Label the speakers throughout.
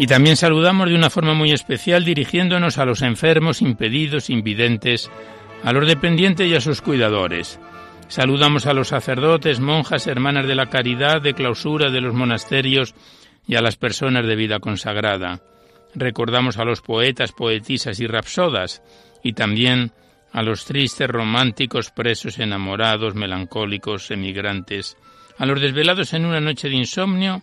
Speaker 1: Y también saludamos de una forma muy especial dirigiéndonos a los enfermos, impedidos, invidentes, a los dependientes y a sus cuidadores. Saludamos a los sacerdotes, monjas, hermanas de la caridad, de clausura de los monasterios y a las personas de vida consagrada. Recordamos a los poetas, poetisas y rapsodas y también a los tristes, románticos, presos, enamorados, melancólicos, emigrantes, a los desvelados en una noche de insomnio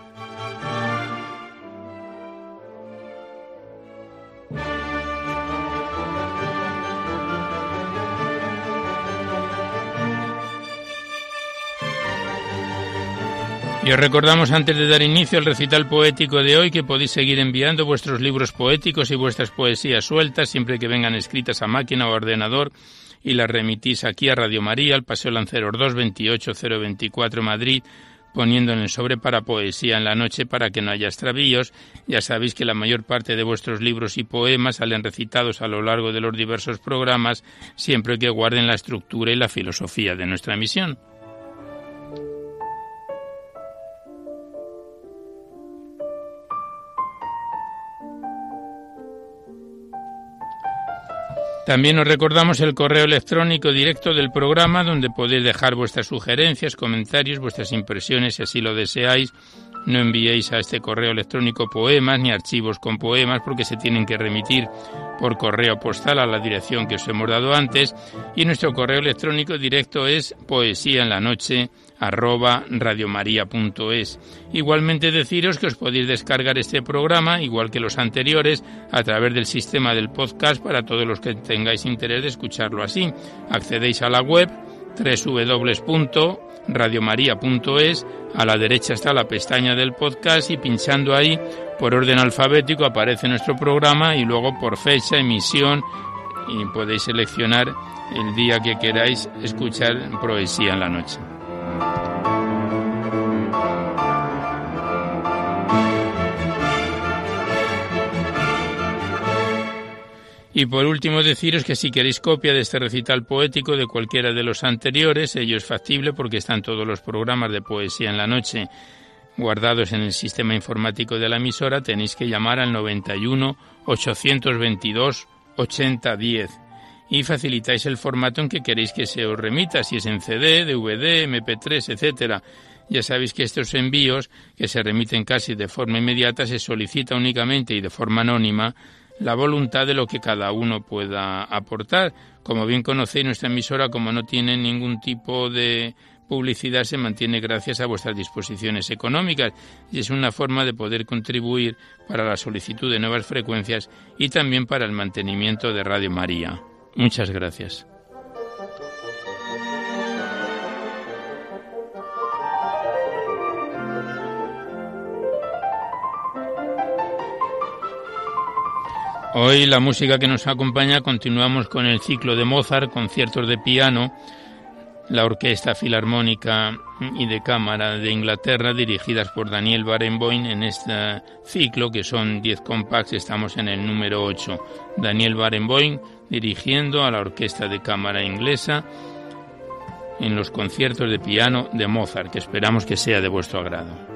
Speaker 1: Y os recordamos antes de dar inicio al recital poético de hoy que podéis seguir enviando vuestros libros poéticos y vuestras poesías sueltas siempre que vengan escritas a máquina o ordenador y las remitís aquí a Radio María, al Paseo Lanceros 228-024 Madrid, poniendo en el sobre para poesía en la noche para que no haya extravíos. Ya sabéis que la mayor parte de vuestros libros y poemas salen recitados a lo largo de los diversos programas, siempre que guarden la estructura y la filosofía de nuestra misión. También os recordamos el correo electrónico directo del programa donde podéis dejar vuestras sugerencias, comentarios, vuestras impresiones si así lo deseáis. No enviéis a este correo electrónico poemas ni archivos con poemas porque se tienen que remitir por correo postal a la dirección que os hemos dado antes y nuestro correo electrónico directo es poesía en la noche arroba radiomaria.es. Igualmente deciros que os podéis descargar este programa, igual que los anteriores, a través del sistema del podcast para todos los que tengáis interés de escucharlo así. Accedéis a la web www.radiomaria.es, a la derecha está la pestaña del podcast y pinchando ahí por orden alfabético aparece nuestro programa y luego por fecha, emisión y podéis seleccionar el día que queráis escuchar poesía en la noche. Y por último deciros que si queréis copia de este recital poético de cualquiera de los anteriores, ello es factible porque están todos los programas de poesía en la noche. Guardados en el sistema informático de la emisora, tenéis que llamar al 91 822 8010 y facilitáis el formato en que queréis que se os remita, si es en CD, DVD, MP3, etcétera. Ya sabéis que estos envíos, que se remiten casi de forma inmediata, se solicita únicamente y de forma anónima la voluntad de lo que cada uno pueda aportar. Como bien conocéis, nuestra emisora, como no tiene ningún tipo de publicidad, se mantiene gracias a vuestras disposiciones económicas y es una forma de poder contribuir para la solicitud de nuevas frecuencias y también para el mantenimiento de Radio María. Muchas gracias. Hoy la música que nos acompaña continuamos con el ciclo de Mozart, conciertos de piano, la Orquesta Filarmónica y de Cámara de Inglaterra, dirigidas por Daniel Barenboim en este ciclo, que son 10 compacts, estamos en el número 8. Daniel Barenboim dirigiendo a la Orquesta de Cámara Inglesa en los conciertos de piano de Mozart, que esperamos que sea de vuestro agrado.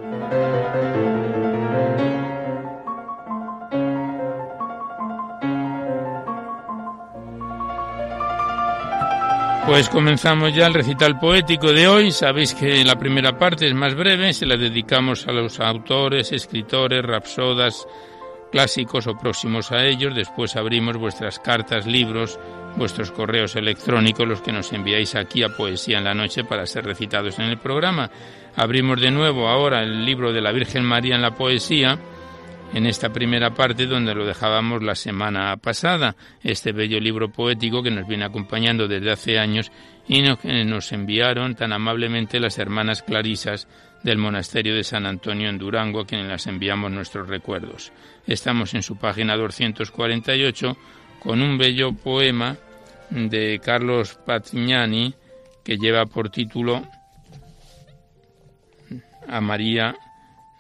Speaker 1: Pues comenzamos ya el recital poético de hoy. Sabéis que la primera parte es más breve, se la dedicamos a los autores, escritores, rapsodas, clásicos o próximos a ellos. Después abrimos vuestras cartas, libros, vuestros correos electrónicos, los que nos enviáis aquí a Poesía en la Noche para ser recitados en el programa. Abrimos de nuevo ahora el libro de la Virgen María en la poesía en esta primera parte donde lo dejábamos la semana pasada, este bello libro poético que nos viene acompañando desde hace años y nos enviaron tan amablemente las hermanas clarisas del monasterio de San Antonio en Durango, a quienes las enviamos nuestros recuerdos. Estamos en su página 248 con un bello poema de Carlos Patrignani que lleva por título A María,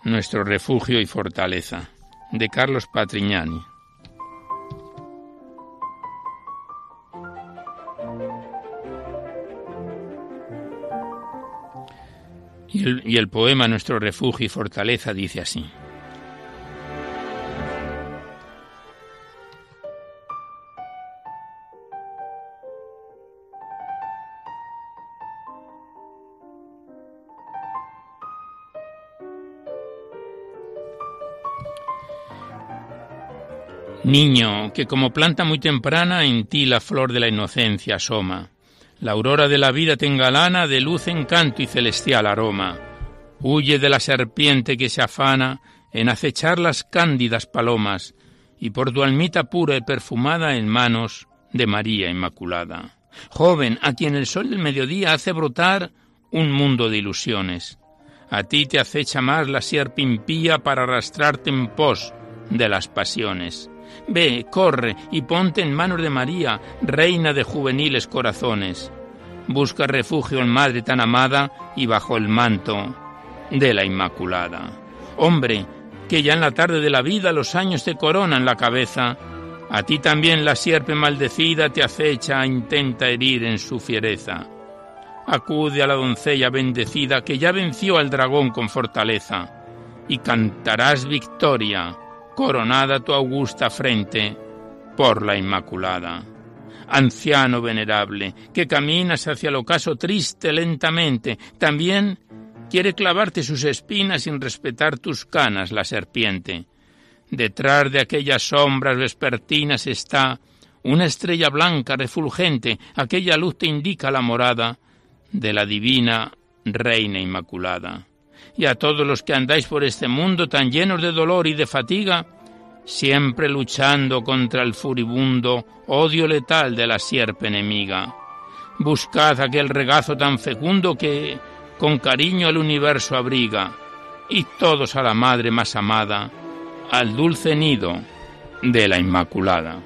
Speaker 1: nuestro refugio y fortaleza de Carlos Patrignani. Y el, y el poema Nuestro refugio y fortaleza dice así. Niño, que como planta muy temprana en ti la flor de la inocencia asoma. La aurora de la vida te engalana de luz, encanto y celestial aroma. Huye de la serpiente que se afana en acechar las cándidas palomas, y por tu almita pura y perfumada en manos de María Inmaculada. Joven, a quien el sol del mediodía hace brotar un mundo de ilusiones. A ti te acecha más la sierpe impía para arrastrarte en pos de las pasiones. Ve, corre y ponte en manos de María, reina de juveniles corazones. Busca refugio en Madre tan amada y bajo el manto de la Inmaculada. Hombre, que ya en la tarde de la vida los años te coronan la cabeza, a ti también la sierpe maldecida te acecha, e intenta herir en su fiereza. Acude a la doncella bendecida que ya venció al dragón con fortaleza, y cantarás victoria coronada tu augusta frente por la Inmaculada. Anciano venerable, que caminas hacia el ocaso triste lentamente, también quiere clavarte sus espinas sin respetar tus canas la serpiente. Detrás de aquellas sombras vespertinas está una estrella blanca refulgente, aquella luz te indica la morada de la divina Reina Inmaculada y a todos los que andáis por este mundo tan llenos de dolor y de fatiga, siempre luchando contra el furibundo odio letal de la sierpe enemiga. Buscad aquel regazo tan fecundo que con cariño el universo abriga, y todos a la madre más amada, al dulce nido de la Inmaculada.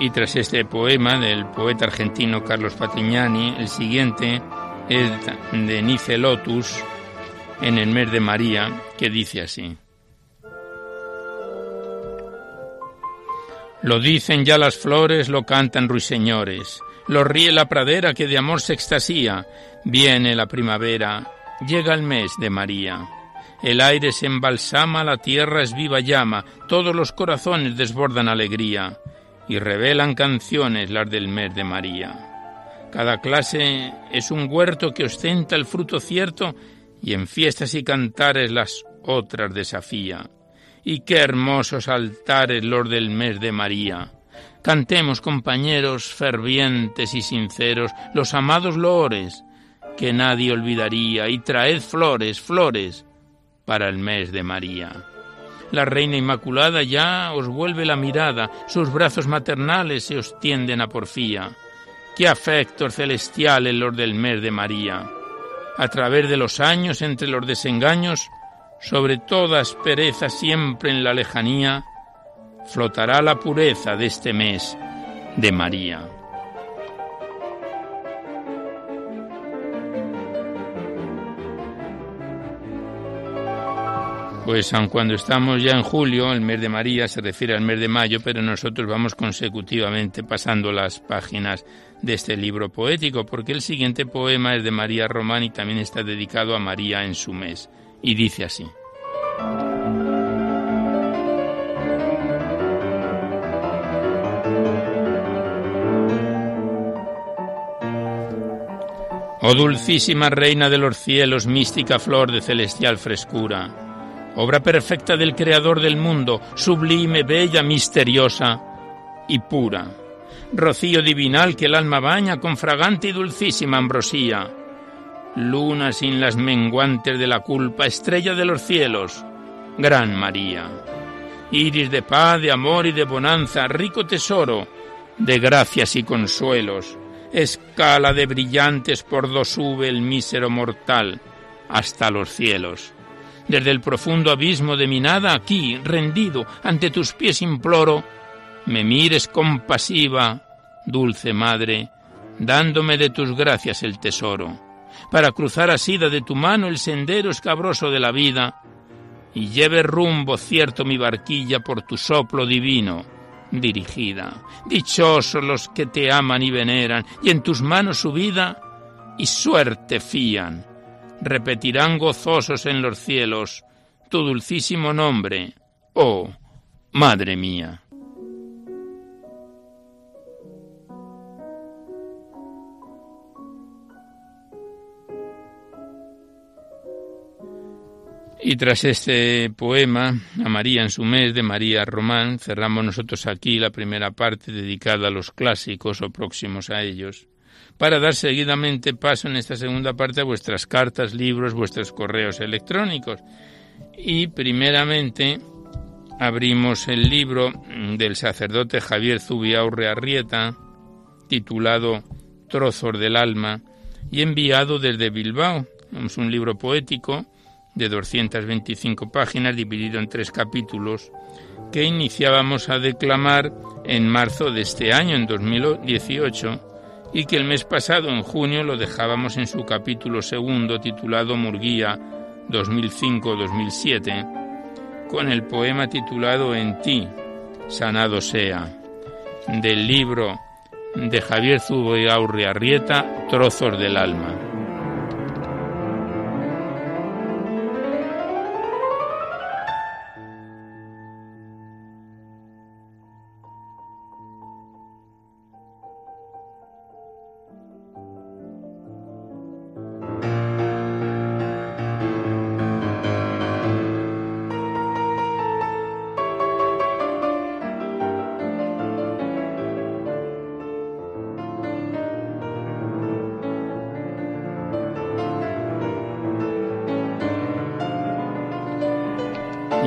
Speaker 1: Y tras este poema del poeta argentino Carlos Patrignani, el siguiente es de Nice Lotus, en el mes de María, que dice así. Lo dicen ya las flores, lo cantan ruiseñores, lo ríe la pradera que de amor se extasía, viene la primavera, llega el mes de María. El aire se embalsama, la tierra es viva llama, todos los corazones desbordan alegría y revelan canciones las del mes de María. Cada clase es un huerto que ostenta el fruto cierto y en fiestas y cantares las otras desafía. Y qué hermosos altares los del mes de María. Cantemos, compañeros fervientes y sinceros, los amados loores que nadie olvidaría, y traed flores, flores para el mes de María. La Reina Inmaculada ya os vuelve la mirada, sus brazos maternales se os tienden a porfía. Qué afectos celestiales los del mes de María. a través de los años, entre los desengaños, sobre toda aspereza siempre en la lejanía, flotará la pureza de este mes de María. Pues aun cuando estamos ya en julio, el mes de María se refiere al mes de mayo, pero nosotros vamos consecutivamente pasando las páginas de este libro poético, porque el siguiente poema es de María Román y también está dedicado a María en su mes, y dice así. Oh dulcísima reina de los cielos, mística flor de celestial frescura, obra perfecta del Creador del mundo, sublime, bella, misteriosa y pura. Rocío divinal que el alma baña con fragante y dulcísima ambrosía. Luna sin las menguantes de la culpa, estrella de los cielos, Gran María. Iris de paz, de amor y de bonanza, rico tesoro de gracias y consuelos. Escala de brillantes por dos sube el mísero mortal hasta los cielos desde el profundo abismo de mi nada, aquí, rendido, ante tus pies imploro, me mires compasiva, dulce madre, dándome de tus gracias el tesoro, para cruzar asida de tu mano el sendero escabroso de la vida, y lleve rumbo cierto mi barquilla por tu soplo divino dirigida. Dichosos los que te aman y veneran, y en tus manos su vida y suerte fían repetirán gozosos en los cielos tu dulcísimo nombre, oh Madre mía. Y tras este poema, a María en su mes de María Román, cerramos nosotros aquí la primera parte dedicada a los clásicos o próximos a ellos para dar seguidamente paso en esta segunda parte a vuestras cartas, libros, vuestros correos electrónicos. Y primeramente abrimos el libro del sacerdote Javier Zubiaurre Arrieta, titulado Trozos del Alma, y enviado desde Bilbao. Es un libro poético de 225 páginas, dividido en tres capítulos, que iniciábamos a declamar en marzo de este año, en 2018, y que el mes pasado, en junio, lo dejábamos en su capítulo segundo titulado Murguía 2005-2007, con el poema titulado En ti, sanado sea, del libro de Javier Zuboyaurri Arrieta, Trozos del Alma.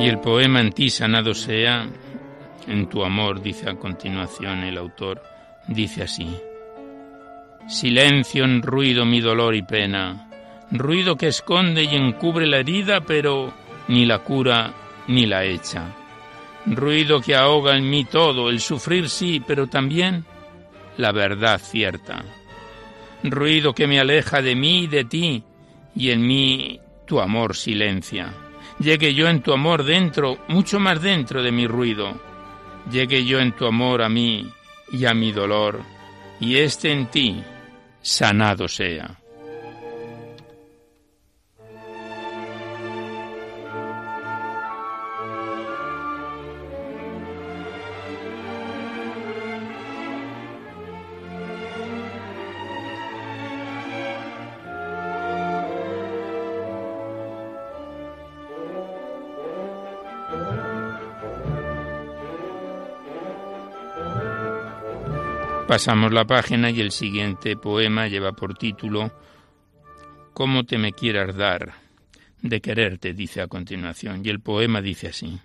Speaker 1: Y el poema en ti sanado sea, en tu amor, dice a continuación el autor, dice así. Silencio en ruido mi dolor y pena, ruido que esconde y encubre la herida, pero ni la cura ni la echa. Ruido que ahoga en mí todo, el sufrir sí, pero también la verdad cierta. Ruido que me aleja de mí y de ti, y en mí tu amor silencia Llegue yo en tu amor dentro, mucho más dentro de mi ruido. Llegue yo en tu amor a mí y a mi dolor, y este en ti sanado sea. Pasamos la página y el siguiente poema lleva por título Cómo te me quieras dar de quererte, dice a continuación. Y el poema dice así.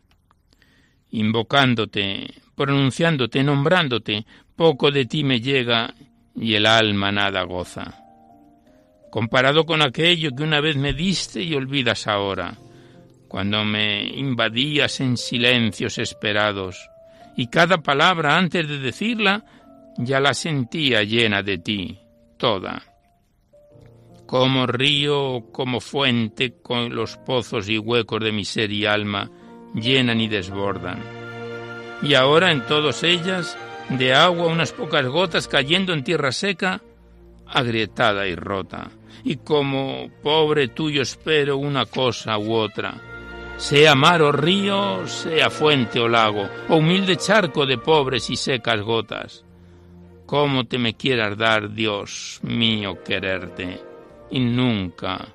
Speaker 1: Invocándote, pronunciándote, nombrándote, poco de ti me llega y el alma nada goza. comparado con aquello que una vez me diste y olvidas ahora, cuando me invadías en silencios esperados, y cada palabra antes de decirla ya la sentía llena de ti, toda. Como río, como fuente, con los pozos y huecos de mi ser y alma llenan y desbordan. Y ahora en todas ellas, de agua unas pocas gotas cayendo en tierra seca, agrietada y rota. Y como pobre tuyo espero una cosa u otra, sea mar o río, sea fuente o lago, o humilde charco de pobres y secas gotas. Cómo te me quieras dar, Dios mío, quererte, y nunca,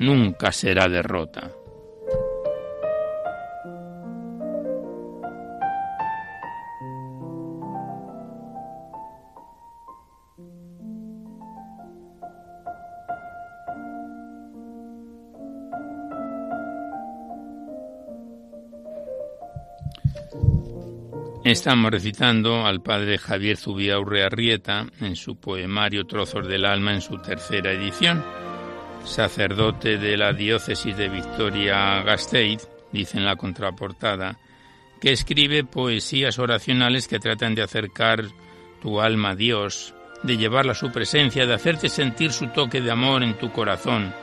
Speaker 1: nunca será derrota. Estamos recitando al padre Javier Zubiaurre Arrieta en su poemario Trozos del Alma en su tercera edición. Sacerdote de la diócesis de Victoria Gasteiz, dice en la contraportada, que escribe poesías oracionales que tratan de acercar tu alma a Dios, de llevarla a su presencia, de hacerte sentir su toque de amor en tu corazón,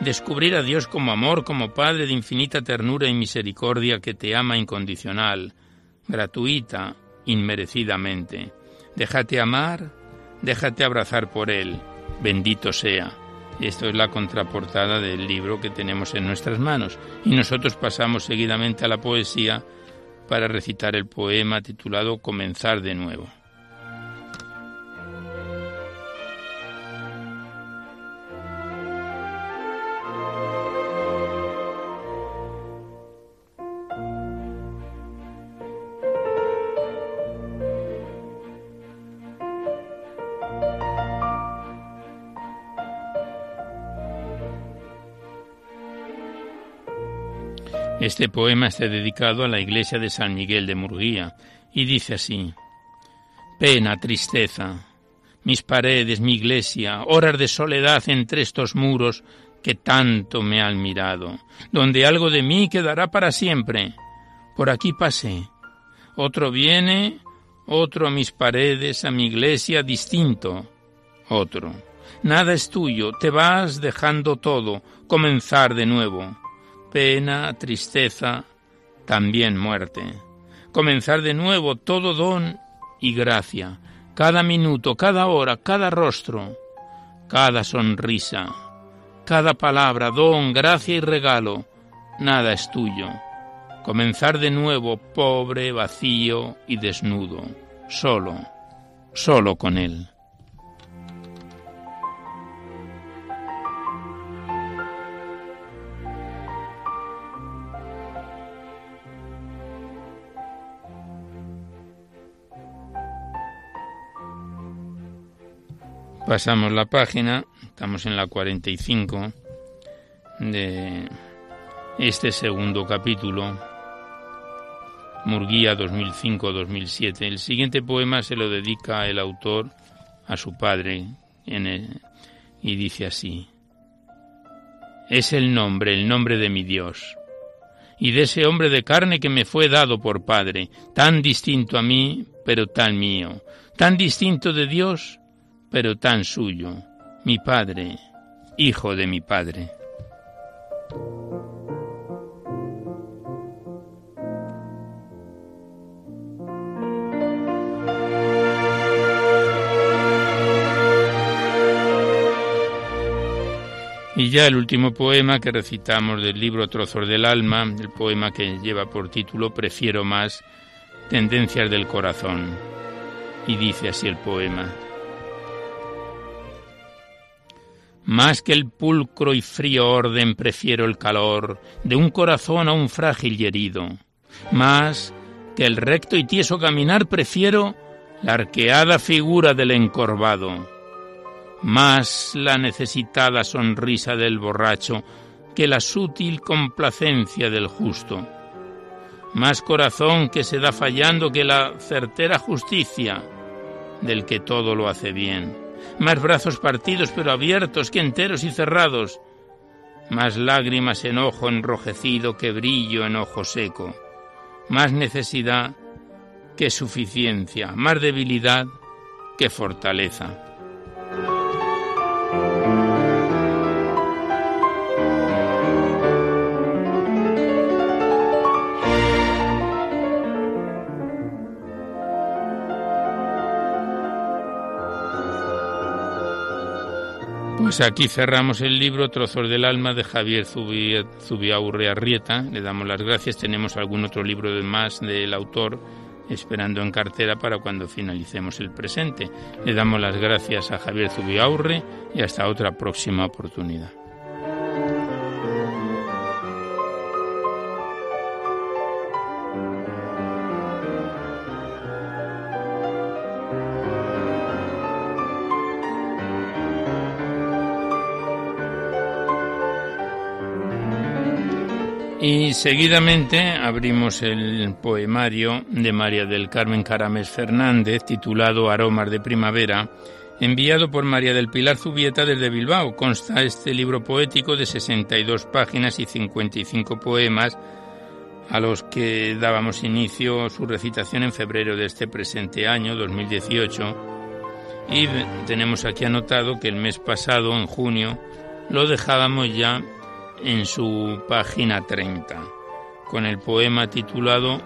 Speaker 1: descubrir a Dios como amor, como Padre de infinita ternura y misericordia que te ama incondicional, gratuita, inmerecidamente. Déjate amar, déjate abrazar por Él, bendito sea. Esto es la contraportada del libro que tenemos en nuestras manos. Y nosotros pasamos seguidamente a la poesía para recitar el poema titulado Comenzar de nuevo. Este poema está dedicado a la iglesia de San Miguel de Murguía y dice así, Pena, tristeza, mis paredes, mi iglesia, horas de soledad entre estos muros que tanto me han mirado, donde algo de mí quedará para siempre. Por aquí pasé. Otro viene, otro a mis paredes, a mi iglesia, distinto. Otro. Nada es tuyo, te vas dejando todo, comenzar de nuevo pena, tristeza, también muerte. Comenzar de nuevo todo don y gracia, cada minuto, cada hora, cada rostro, cada sonrisa, cada palabra, don, gracia y regalo, nada es tuyo. Comenzar de nuevo pobre, vacío y desnudo, solo, solo con él. Pasamos la página, estamos en la 45 de este segundo capítulo, Murguía 2005-2007. El siguiente poema se lo dedica el autor a su padre y dice así, es el nombre, el nombre de mi Dios, y de ese hombre de carne que me fue dado por Padre, tan distinto a mí, pero tan mío, tan distinto de Dios, pero tan suyo, mi Padre, Hijo de mi Padre. Y ya el último poema que recitamos del libro Trozos del Alma, el poema que lleva por título Prefiero más, Tendencias del Corazón. Y dice así el poema. Más que el pulcro y frío orden prefiero el calor de un corazón a un frágil y herido. Más que el recto y tieso caminar prefiero la arqueada figura del encorvado. Más la necesitada sonrisa del borracho que la sutil complacencia del justo. Más corazón que se da fallando que la certera justicia del que todo lo hace bien más brazos partidos pero abiertos que enteros y cerrados, más lágrimas en ojo enrojecido que brillo en ojo seco, más necesidad que suficiencia, más debilidad que fortaleza. Pues aquí cerramos el libro Trozos del Alma de Javier Zubiaurre Arrieta. Le damos las gracias. Tenemos algún otro libro más del autor esperando en cartera para cuando finalicemos el presente. Le damos las gracias a Javier Zubiaurre y hasta otra próxima oportunidad. Y seguidamente abrimos el poemario de María del Carmen Caramés Fernández, titulado Aromas de Primavera, enviado por María del Pilar Zubieta desde Bilbao. Consta este libro poético de 62 páginas y 55 poemas, a los que dábamos inicio su recitación en febrero de este presente año, 2018. Y tenemos aquí anotado que el mes pasado, en junio, lo dejábamos ya en su página 30, con el poema titulado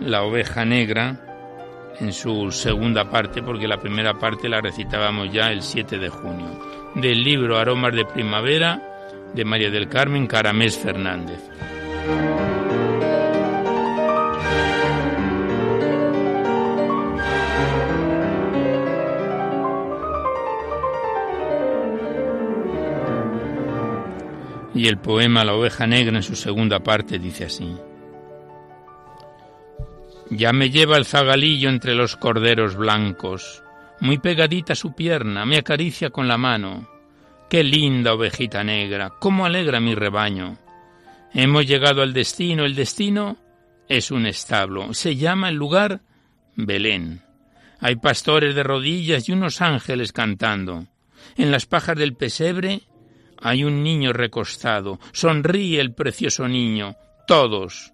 Speaker 1: La oveja negra, en su segunda parte, porque la primera parte la recitábamos ya el 7 de junio, del libro Aromas de Primavera de María del Carmen Caramés Fernández. Y el poema La oveja negra en su segunda parte dice así. Ya me lleva el zagalillo entre los corderos blancos, muy pegadita su pierna, me acaricia con la mano. Qué linda ovejita negra, cómo alegra mi rebaño. Hemos llegado al destino, el destino es un establo, se llama el lugar Belén. Hay pastores de rodillas y unos ángeles cantando. En las pajas del pesebre hay un niño recostado, sonríe el precioso niño, todos,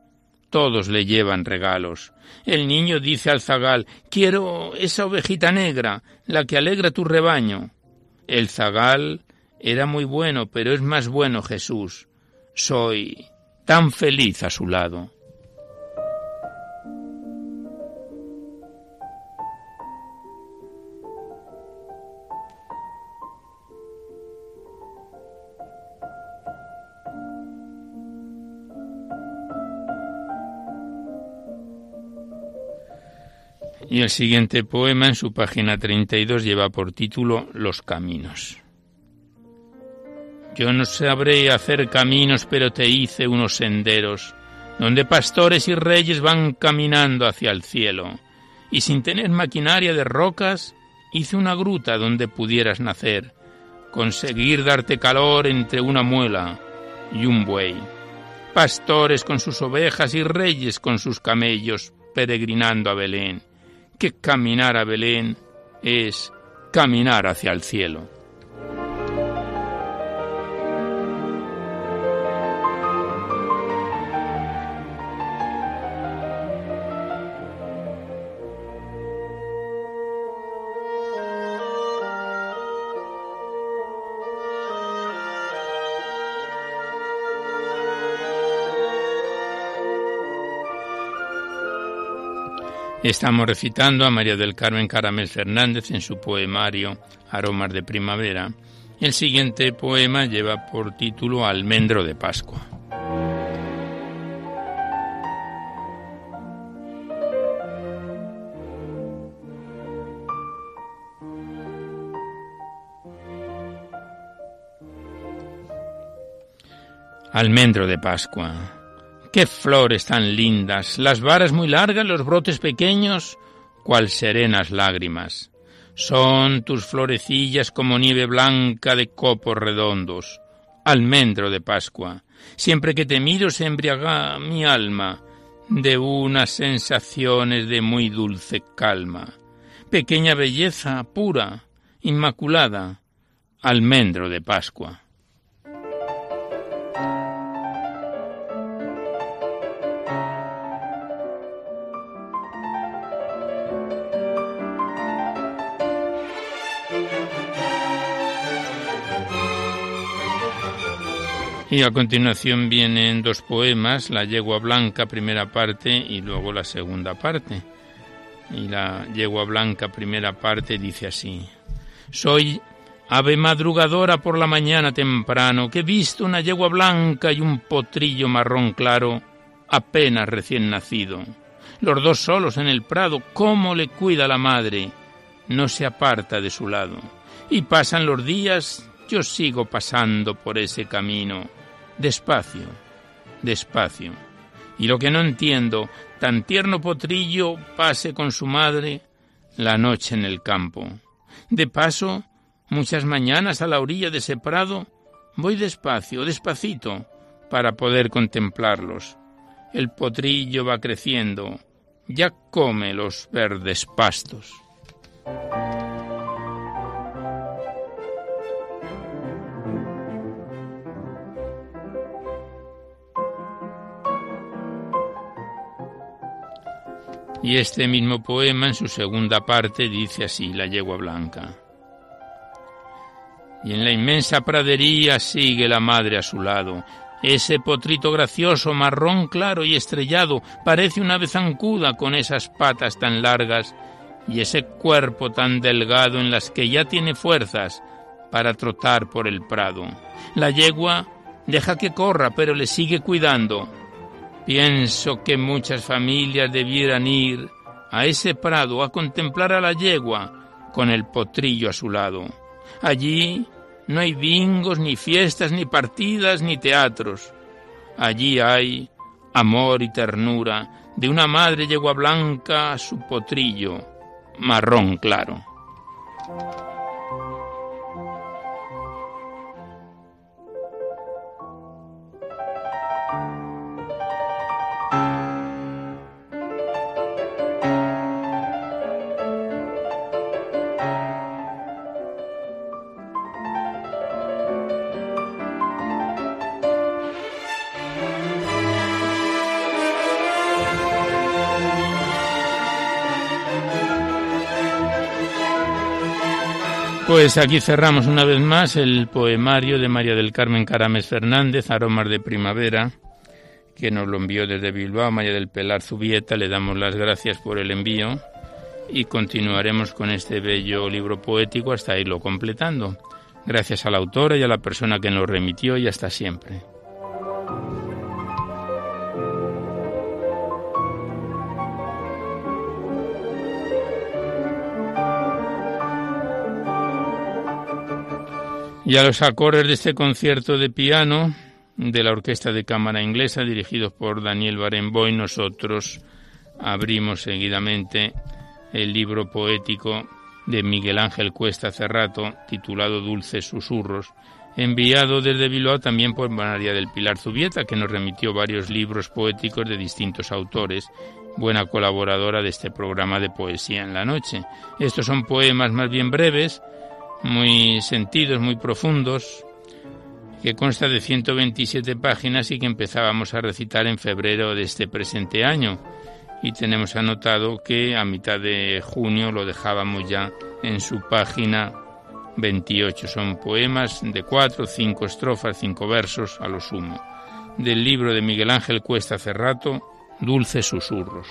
Speaker 1: todos le llevan regalos. El niño dice al zagal, quiero esa ovejita negra, la que alegra tu rebaño. El zagal era muy bueno, pero es más bueno Jesús. Soy tan feliz a su lado. Y el siguiente poema en su página 32 lleva por título Los caminos. Yo no sabré hacer caminos, pero te hice unos senderos, donde pastores y reyes van caminando hacia el cielo, y sin tener maquinaria de rocas, hice una gruta donde pudieras nacer, conseguir darte calor entre una muela y un buey, pastores con sus ovejas y reyes con sus camellos, peregrinando a Belén que caminar a Belén es caminar hacia el cielo. Estamos recitando a María del Carmen Caramel Fernández en su poemario Aromas de Primavera. El siguiente poema lleva por título Almendro de Pascua. Almendro de Pascua. Qué flores tan lindas, las varas muy largas, los brotes pequeños, cual serenas lágrimas. Son tus florecillas como nieve blanca de copos redondos, almendro de Pascua. Siempre que te miro se embriaga mi alma de unas sensaciones de muy dulce calma. Pequeña belleza pura, Inmaculada, almendro de Pascua. Y a continuación vienen dos poemas, La yegua blanca, primera parte, y luego la segunda parte. Y la yegua blanca, primera parte, dice así. Soy ave madrugadora por la mañana temprano, que he visto una yegua blanca y un potrillo marrón claro, apenas recién nacido. Los dos solos en el prado, cómo le cuida la madre, no se aparta de su lado. Y pasan los días, yo sigo pasando por ese camino despacio, despacio. Y lo que no entiendo, tan tierno potrillo pase con su madre la noche en el campo. De paso, muchas mañanas a la orilla de ese prado, voy despacio, despacito, para poder contemplarlos. El potrillo va creciendo, ya come los verdes pastos. Y este mismo poema en su segunda parte dice así, la yegua blanca. Y en la inmensa pradería sigue la madre a su lado. Ese potrito gracioso, marrón claro y estrellado, parece una ave zancuda con esas patas tan largas y ese cuerpo tan delgado en las que ya tiene fuerzas para trotar por el prado. La yegua deja que corra, pero le sigue cuidando Pienso que muchas familias debieran ir a ese prado a contemplar a la yegua con el potrillo a su lado. Allí no hay bingos, ni fiestas, ni partidas, ni teatros. Allí hay amor y ternura de una madre yegua blanca a su potrillo, marrón claro. Pues aquí cerramos una vez más el poemario de María del Carmen Carames Fernández, Aromas de Primavera, que nos lo envió desde Bilbao, María del Pelar Zubieta. Le damos las gracias por el envío y continuaremos con este bello libro poético hasta irlo completando. Gracias a la autora y a la persona que nos remitió y hasta siempre. Y a los acordes de este concierto de piano de la Orquesta de Cámara Inglesa, dirigidos por Daniel Barenboim, nosotros abrimos seguidamente el libro poético de Miguel Ángel Cuesta Cerrato, titulado Dulces Susurros, enviado desde Bilbao también por María del Pilar Zubieta, que nos remitió varios libros poéticos de distintos autores, buena colaboradora de este programa de poesía en la noche. Estos son poemas más bien breves, muy sentidos, muy profundos, que consta de 127 páginas y que empezábamos a recitar en febrero de este presente año. Y tenemos anotado que a mitad de junio lo dejábamos ya en su página 28. Son poemas de cuatro, cinco estrofas, cinco versos a lo sumo. Del libro de Miguel Ángel Cuesta Cerrato, Dulces Susurros.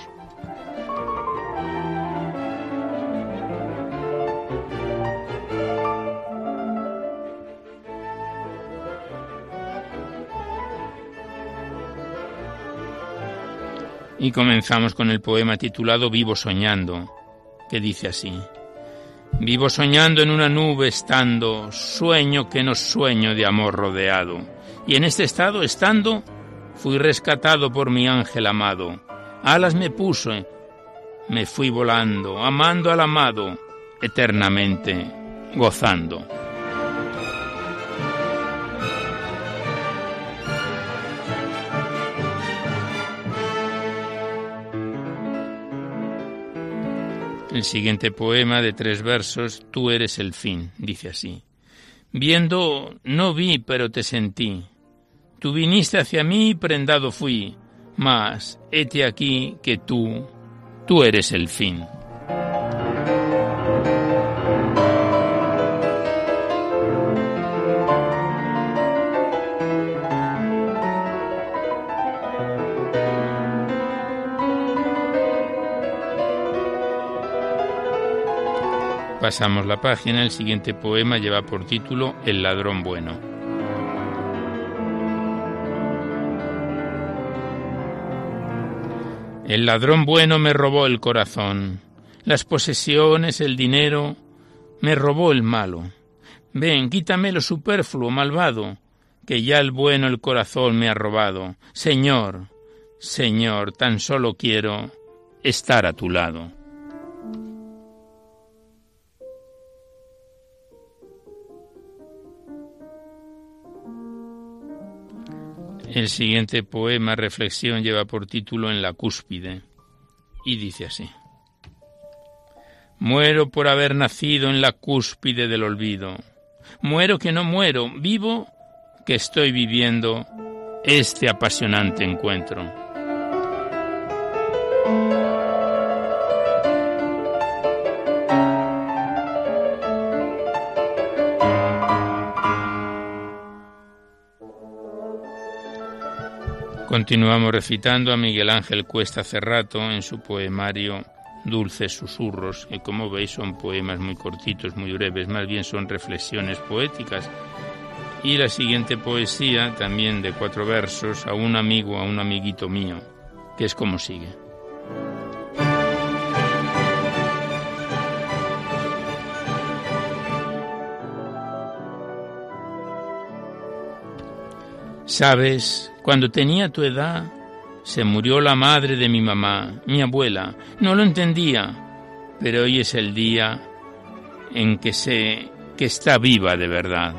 Speaker 1: Y comenzamos con el poema titulado Vivo soñando, que dice así. Vivo soñando en una nube estando, sueño que no sueño de amor rodeado. Y en este estado estando, fui rescatado por mi ángel amado. Alas me puso, me fui volando, amando al amado, eternamente, gozando. El siguiente poema de tres versos, Tú eres el fin, dice así. Viendo, no vi, pero te sentí. Tú viniste hacia mí y prendado fui, mas hete aquí que tú, tú eres el fin. Pasamos la página, el siguiente poema lleva por título El ladrón bueno. El ladrón bueno me robó el corazón, las posesiones, el dinero, me robó el malo. Ven, quítame lo superfluo, malvado, que ya el bueno el corazón me ha robado. Señor, Señor, tan solo quiero estar a tu lado. El siguiente poema, reflexión, lleva por título En la cúspide y dice así. Muero por haber nacido en la cúspide del olvido. Muero que no muero, vivo que estoy viviendo este apasionante encuentro. Continuamos recitando a Miguel Ángel Cuesta Cerrato en su poemario Dulces Susurros, que como veis son poemas muy cortitos, muy breves, más bien son reflexiones poéticas. Y la siguiente poesía, también de cuatro versos, a un amigo, a un amiguito mío, que es como sigue. Sabes, cuando tenía tu edad, se murió la madre de mi mamá, mi abuela. No lo entendía, pero hoy es el día en que sé que está viva de verdad.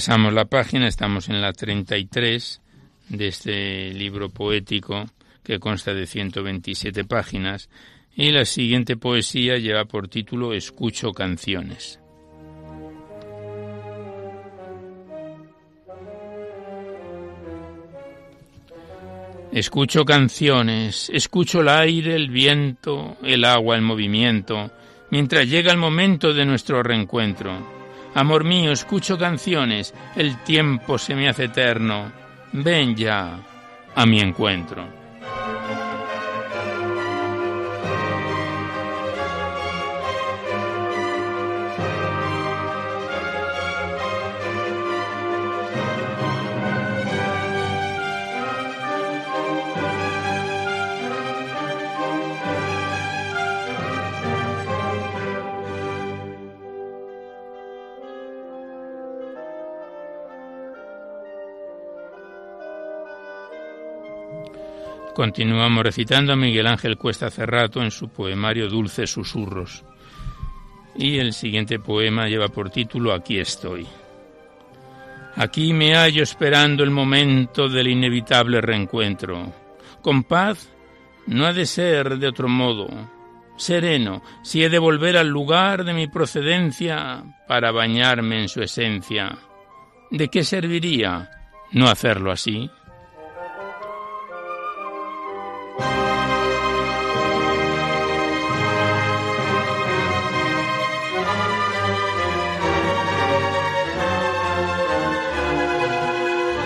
Speaker 1: Pasamos la página, estamos en la 33 de este libro poético que consta de 127 páginas y la siguiente poesía lleva por título Escucho canciones. Escucho canciones, escucho el aire, el viento, el agua, el movimiento, mientras llega el momento de nuestro reencuentro. Amor mío, escucho canciones, el tiempo se me hace eterno, ven ya a mi encuentro. Continuamos recitando a Miguel Ángel Cuesta Cerrato en su poemario Dulces Susurros. Y el siguiente poema lleva por título Aquí estoy. Aquí me hallo esperando el momento del inevitable reencuentro. Con paz no ha de ser de otro modo. Sereno, si he de volver al lugar de mi procedencia para bañarme en su esencia. ¿De qué serviría no hacerlo así?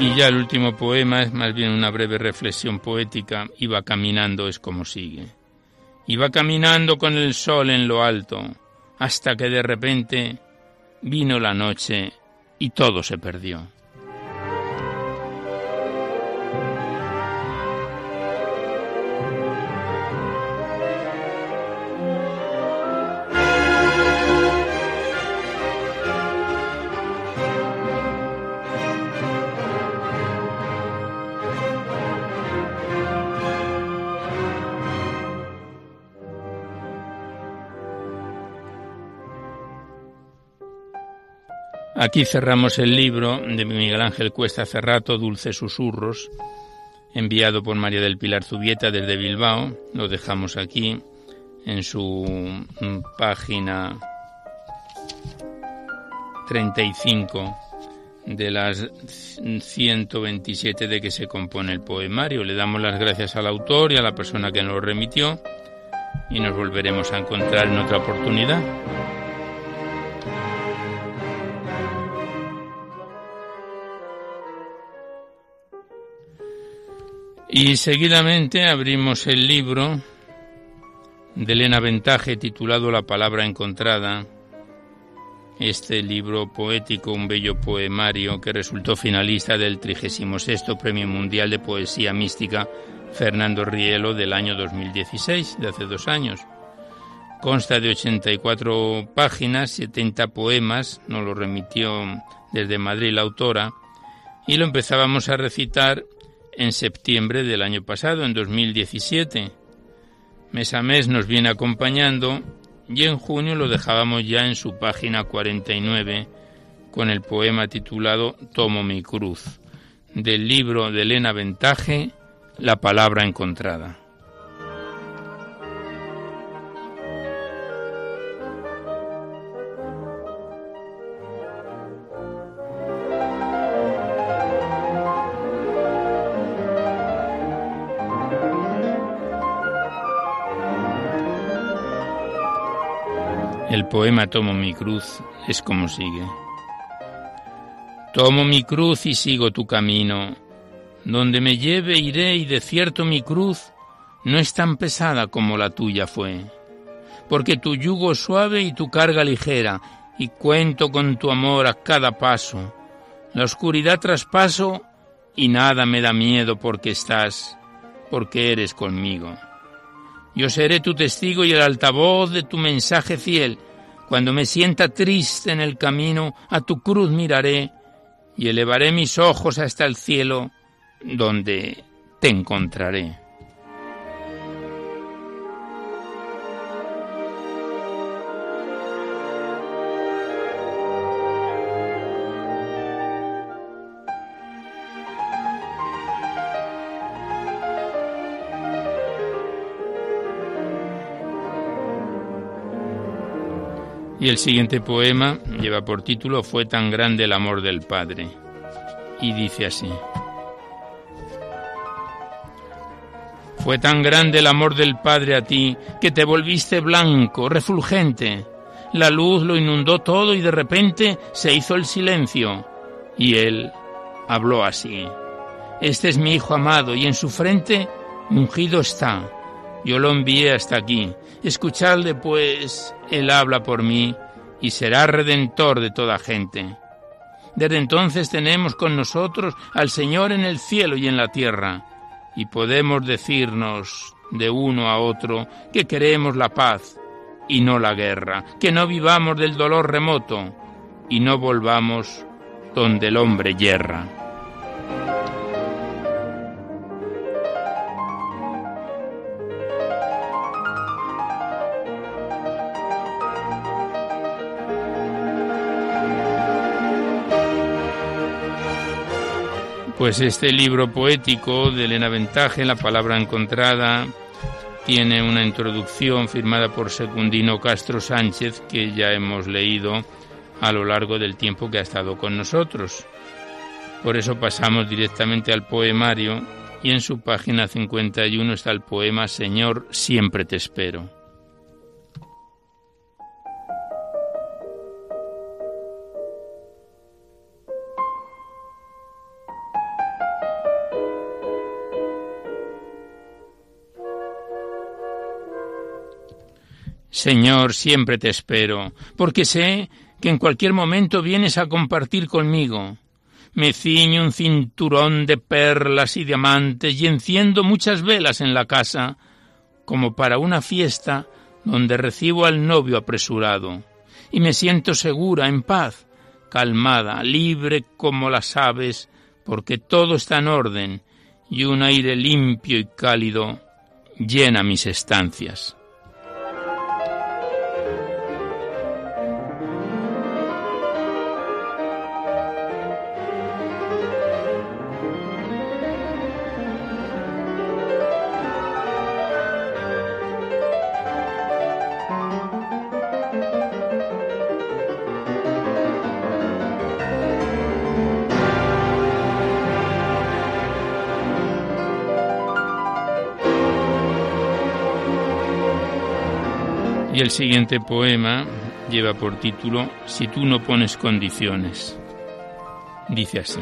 Speaker 1: Y ya el último poema es más bien una breve reflexión poética. Iba caminando es como sigue. Iba caminando con el sol en lo alto, hasta que de repente vino la noche y todo se perdió. Aquí cerramos el libro de Miguel Ángel Cuesta Cerrato, Dulces Susurros, enviado por María del Pilar Zubieta desde Bilbao. Lo dejamos aquí en su página 35 de las 127 de que se compone el poemario. Le damos las gracias al autor y a la persona que nos lo remitió y nos volveremos a encontrar en otra oportunidad. Y seguidamente abrimos el libro de Elena Ventaje titulado La palabra encontrada, este libro poético, un bello poemario que resultó finalista del 36 Premio Mundial de Poesía Mística Fernando Rielo del año 2016, de hace dos años. Consta de 84 páginas, 70 poemas, nos lo remitió desde Madrid la autora, y lo empezábamos a recitar en septiembre del año pasado, en 2017. Mes a mes nos viene acompañando y en junio lo dejábamos ya en su página 49 con el poema titulado Tomo mi cruz, del libro de Elena Ventaje, La palabra encontrada. El poema Tomo mi cruz es como sigue. Tomo mi cruz y sigo tu camino. Donde me lleve iré y de cierto mi cruz no es tan pesada como la tuya fue. Porque tu yugo es suave y tu carga ligera, y cuento con tu amor a cada paso. La oscuridad traspaso y nada me da miedo porque estás, porque eres conmigo. Yo seré tu testigo y el altavoz de tu mensaje fiel. Cuando me sienta triste en el camino, a tu cruz miraré y elevaré mis ojos hasta el cielo, donde te encontraré. Y el siguiente poema lleva por título Fue tan grande el amor del Padre. Y dice así. Fue tan grande el amor del Padre a ti que te volviste blanco, refulgente. La luz lo inundó todo y de repente se hizo el silencio. Y él habló así. Este es mi Hijo amado y en su frente ungido está. Yo lo envié hasta aquí. Escuchadle, pues, él habla por mí y será redentor de toda gente. Desde entonces tenemos con nosotros al Señor en el cielo y en la tierra, y podemos decirnos de uno a otro que queremos la paz y no la guerra, que no vivamos del dolor remoto y no volvamos donde el hombre yerra. Pues este libro poético de Elena Ventaje, La palabra encontrada, tiene una introducción firmada por Secundino Castro Sánchez que ya hemos leído a lo largo del tiempo que ha estado con nosotros. Por eso pasamos directamente al poemario y en su página 51 está el poema Señor, siempre te espero. Señor, siempre te espero, porque sé que en cualquier momento vienes a compartir conmigo. Me ciño un cinturón de perlas y diamantes y enciendo muchas velas en la casa, como para una fiesta donde recibo al novio apresurado, y me siento segura, en paz, calmada, libre como las aves, porque todo está en orden y un aire limpio y cálido llena mis estancias. Y el siguiente poema lleva por título Si tú no pones condiciones. Dice así.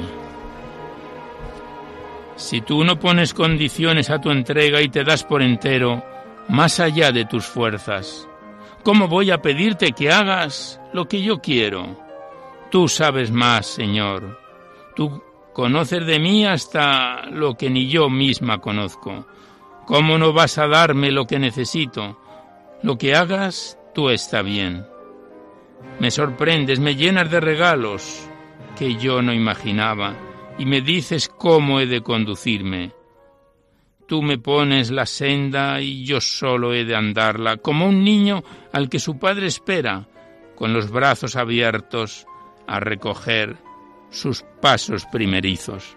Speaker 1: Si tú no pones condiciones a tu entrega y te das por entero, más allá de tus fuerzas, ¿cómo voy a pedirte que hagas lo que yo quiero? Tú sabes más, Señor. Tú conoces de mí hasta lo que ni yo misma conozco. ¿Cómo no vas a darme lo que necesito? Lo que hagas, tú está bien. Me sorprendes, me llenas de regalos que yo no imaginaba y me dices cómo he de conducirme. Tú me pones la senda y yo solo he de andarla, como un niño al que su padre espera, con los brazos abiertos a recoger sus pasos primerizos.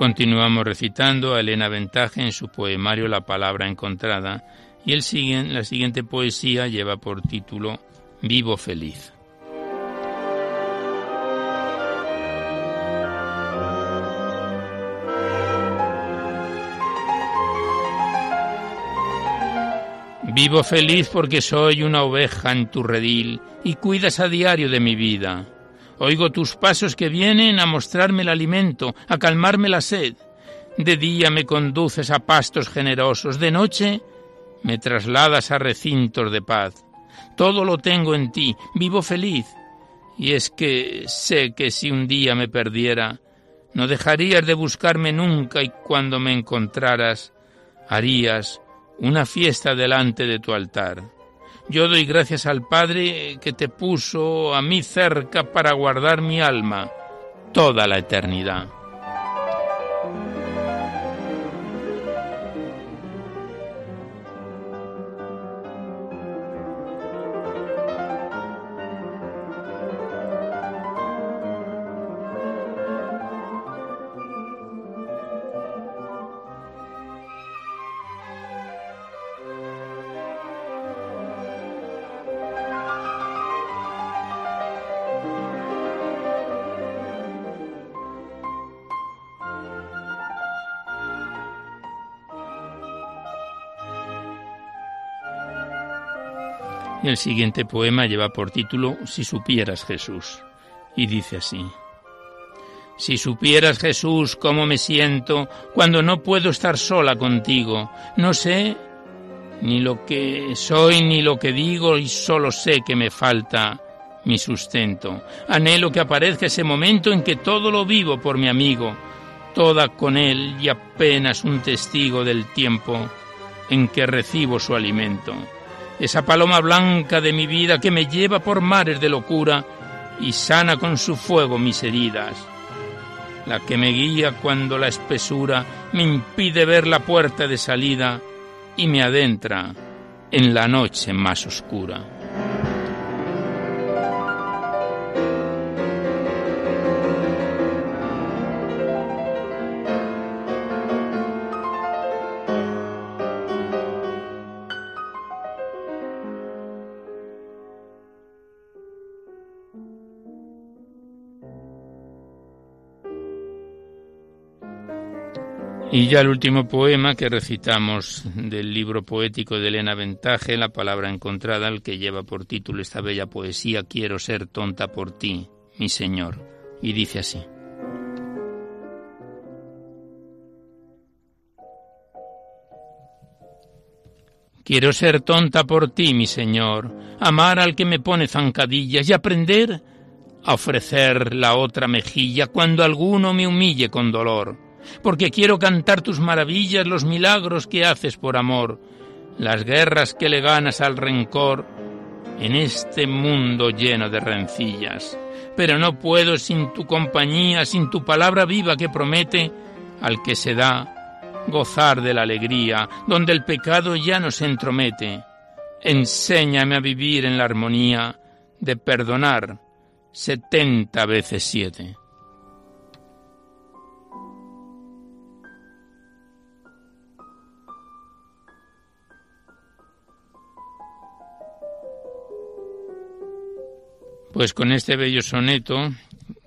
Speaker 1: Continuamos recitando a Elena Ventaje en su poemario La palabra encontrada y el la siguiente poesía lleva por título Vivo feliz. Vivo feliz porque soy una oveja en tu redil y cuidas a diario de mi vida. Oigo tus pasos que vienen a mostrarme el alimento, a calmarme la sed. De día me conduces a pastos generosos, de noche me trasladas a recintos de paz. Todo lo tengo en ti, vivo feliz. Y es que sé que si un día me perdiera, no dejarías de buscarme nunca y cuando me encontraras, harías una fiesta delante de tu altar. Yo doy gracias al Padre que te puso a mí cerca para guardar mi alma toda la eternidad. El siguiente poema lleva por título Si supieras Jesús y dice así. Si supieras Jesús cómo me siento cuando no puedo estar sola contigo, no sé ni lo que soy ni lo que digo y solo sé que me falta mi sustento. Anhelo que aparezca ese momento en que todo lo vivo por mi amigo, toda con él y apenas un testigo del tiempo en que recibo su alimento esa paloma blanca de mi vida que me lleva por mares de locura y sana con su fuego mis heridas, la que me guía cuando la espesura me impide ver la puerta de salida y me adentra en la noche más oscura. Y ya el último poema que recitamos del libro poético de Elena Ventaje, La palabra encontrada, el que lleva por título esta bella poesía, Quiero ser tonta por ti, mi Señor. Y dice así. Quiero ser tonta por ti, mi Señor, amar al que me pone zancadillas y aprender a ofrecer la otra mejilla cuando alguno me humille con dolor porque quiero cantar tus maravillas, los milagros que haces por amor, las guerras que le ganas al rencor en este mundo lleno de rencillas. Pero no puedo sin tu compañía, sin tu palabra viva que promete al que se da gozar de la alegría, donde el pecado ya no se entromete. Enséñame a vivir en la armonía de perdonar setenta veces siete. Pues con este bello soneto,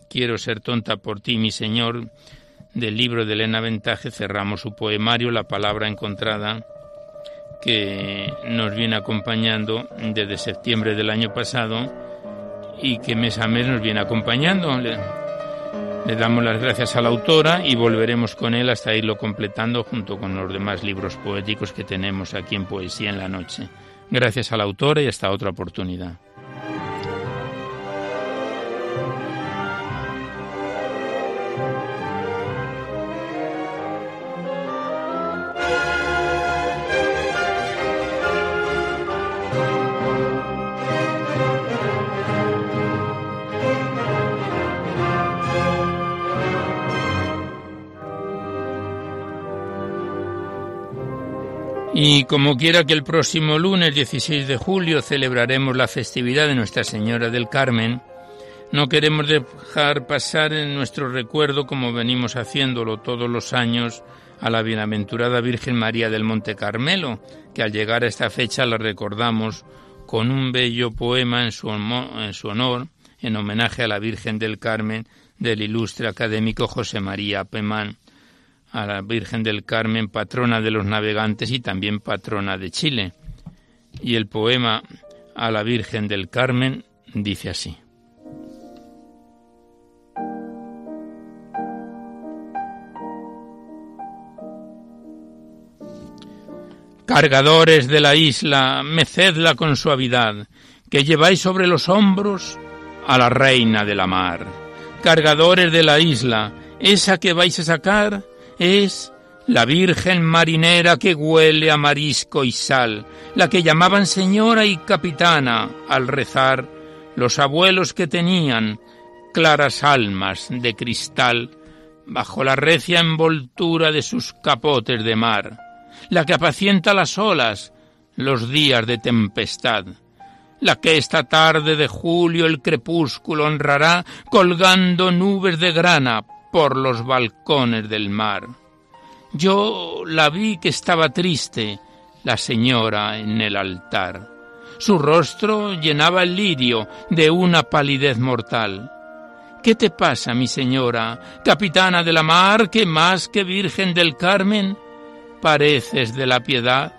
Speaker 1: Quiero ser tonta por ti, mi Señor, del libro de Elena Ventaje, cerramos su poemario, La palabra encontrada, que nos viene acompañando desde septiembre del año pasado y que mes a mes nos viene acompañando. Le, le damos las gracias a la autora y volveremos con él hasta irlo completando junto con los demás libros poéticos que tenemos aquí en Poesía en la Noche. Gracias a la autora y hasta otra oportunidad. Y como quiera que el próximo lunes 16 de julio celebraremos la festividad de Nuestra Señora del Carmen, no queremos dejar pasar en nuestro recuerdo, como venimos haciéndolo todos los años, a la bienaventurada Virgen María del Monte Carmelo, que al llegar a esta fecha la recordamos con un bello poema en su, en su honor, en homenaje a la Virgen del Carmen, del ilustre académico José María Pemán a la Virgen del Carmen, patrona de los navegantes y también patrona de Chile. Y el poema a la Virgen del Carmen dice así. Cargadores de la isla, mecedla con suavidad, que lleváis sobre los hombros a la reina de la mar. Cargadores de la isla, esa que vais a sacar, es la Virgen marinera que huele a marisco y sal, la que llamaban señora y capitana al rezar los abuelos que tenían claras almas de cristal bajo la recia envoltura de sus capotes de mar, la que apacienta las olas los días de tempestad, la que esta tarde de julio el crepúsculo honrará colgando nubes de grana por los balcones del mar. Yo la vi que estaba triste, la señora en el altar. Su rostro llenaba el lirio de una palidez mortal. ¿Qué te pasa, mi señora, capitana de la mar, que más que Virgen del Carmen pareces de la piedad?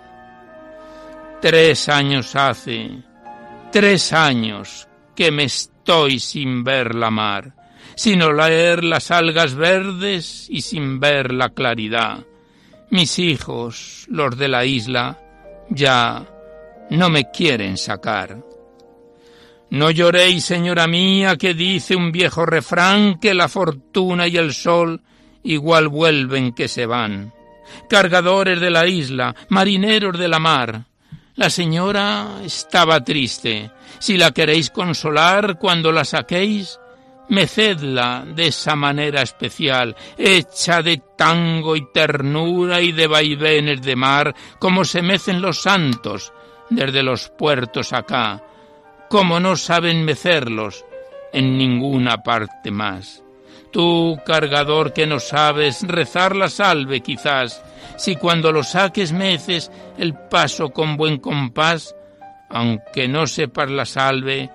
Speaker 1: Tres años hace, tres años que me estoy sin ver la mar sino leer las algas verdes y sin ver la claridad. Mis hijos, los de la isla, ya no me quieren sacar. No lloréis, señora mía, que dice un viejo refrán que la fortuna y el sol igual vuelven que se van. Cargadores de la isla, marineros de la mar. La señora estaba triste. Si la queréis consolar cuando la saquéis, Mecedla de esa manera especial, hecha de tango y ternura y de vaivenes de mar, como se mecen los santos desde los puertos acá, como no saben mecerlos en ninguna parte más. Tú, cargador que no sabes rezar la salve quizás, si cuando lo saques meces el paso con buen compás, aunque no sepas la salve,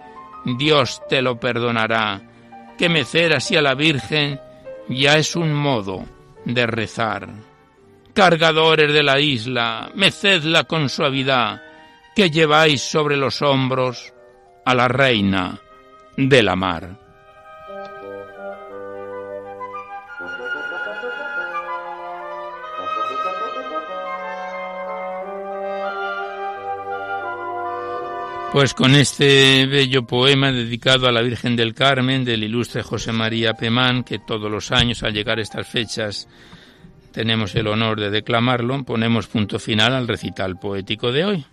Speaker 1: Dios te lo perdonará que mecer así a la Virgen ya es un modo de rezar. Cargadores de la isla, mecedla con suavidad, que lleváis sobre los hombros a la reina de la mar. Pues con este bello poema dedicado a la Virgen del Carmen del ilustre José María Pemán, que todos los años al llegar a estas fechas tenemos el honor de declamarlo, ponemos punto final al recital poético de hoy.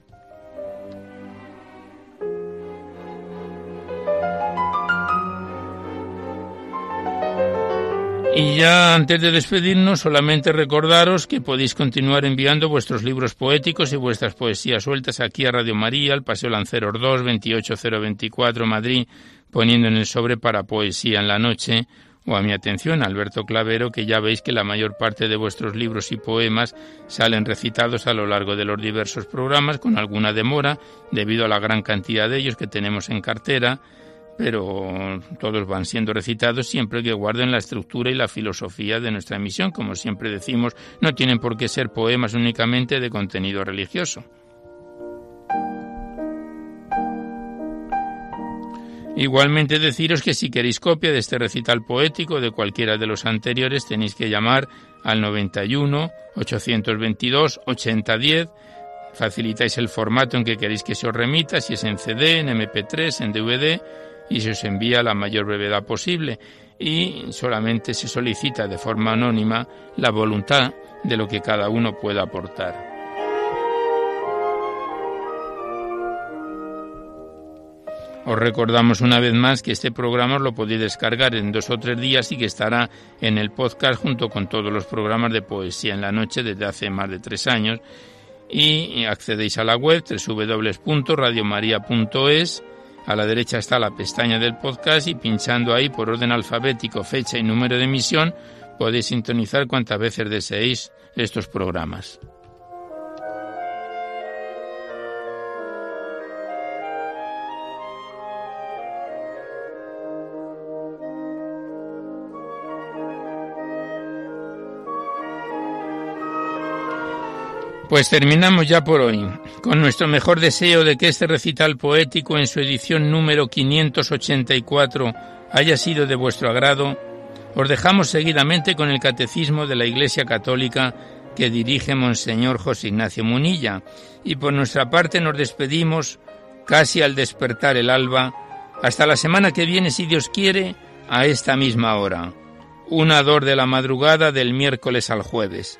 Speaker 1: Y ya antes de despedirnos, solamente recordaros que podéis continuar enviando vuestros libros poéticos y vuestras poesías sueltas aquí a Radio María, al Paseo Lanceros 2, 28024 Madrid, poniendo en el sobre para Poesía en la Noche, o a mi atención, Alberto Clavero, que ya veis que la mayor parte de vuestros libros y poemas salen recitados a lo largo de los diversos programas, con alguna demora, debido a la gran cantidad de ellos que tenemos en cartera, pero todos van siendo recitados siempre que guarden la estructura y la filosofía de nuestra misión. Como siempre decimos, no tienen por qué ser poemas únicamente de contenido religioso. Igualmente deciros que si queréis copia de este recital poético de cualquiera de los anteriores tenéis que llamar al 91 822 8010 facilitáis el formato en que queréis que se os remita, si es en CD, en MP3, en DVD y se os envía la mayor brevedad posible y solamente se solicita de forma anónima la voluntad de lo que cada uno pueda aportar. Os recordamos una vez más que este programa os lo podéis descargar en dos o tres días y que estará en el podcast junto con todos los programas de poesía en la noche desde hace más de tres años y accedéis a la web www.radiomaria.es a la derecha está la pestaña del podcast y pinchando ahí por orden alfabético, fecha y número de emisión podéis sintonizar cuantas veces deseéis estos programas. Pues terminamos ya por hoy, con nuestro mejor deseo de que este recital poético en su edición número 584 haya sido de vuestro agrado, os dejamos seguidamente con el Catecismo de la Iglesia Católica que dirige Monseñor José Ignacio Munilla, y por nuestra parte nos despedimos casi al despertar el alba, hasta la semana que viene, si Dios quiere, a esta misma hora, una dor de la madrugada del miércoles al jueves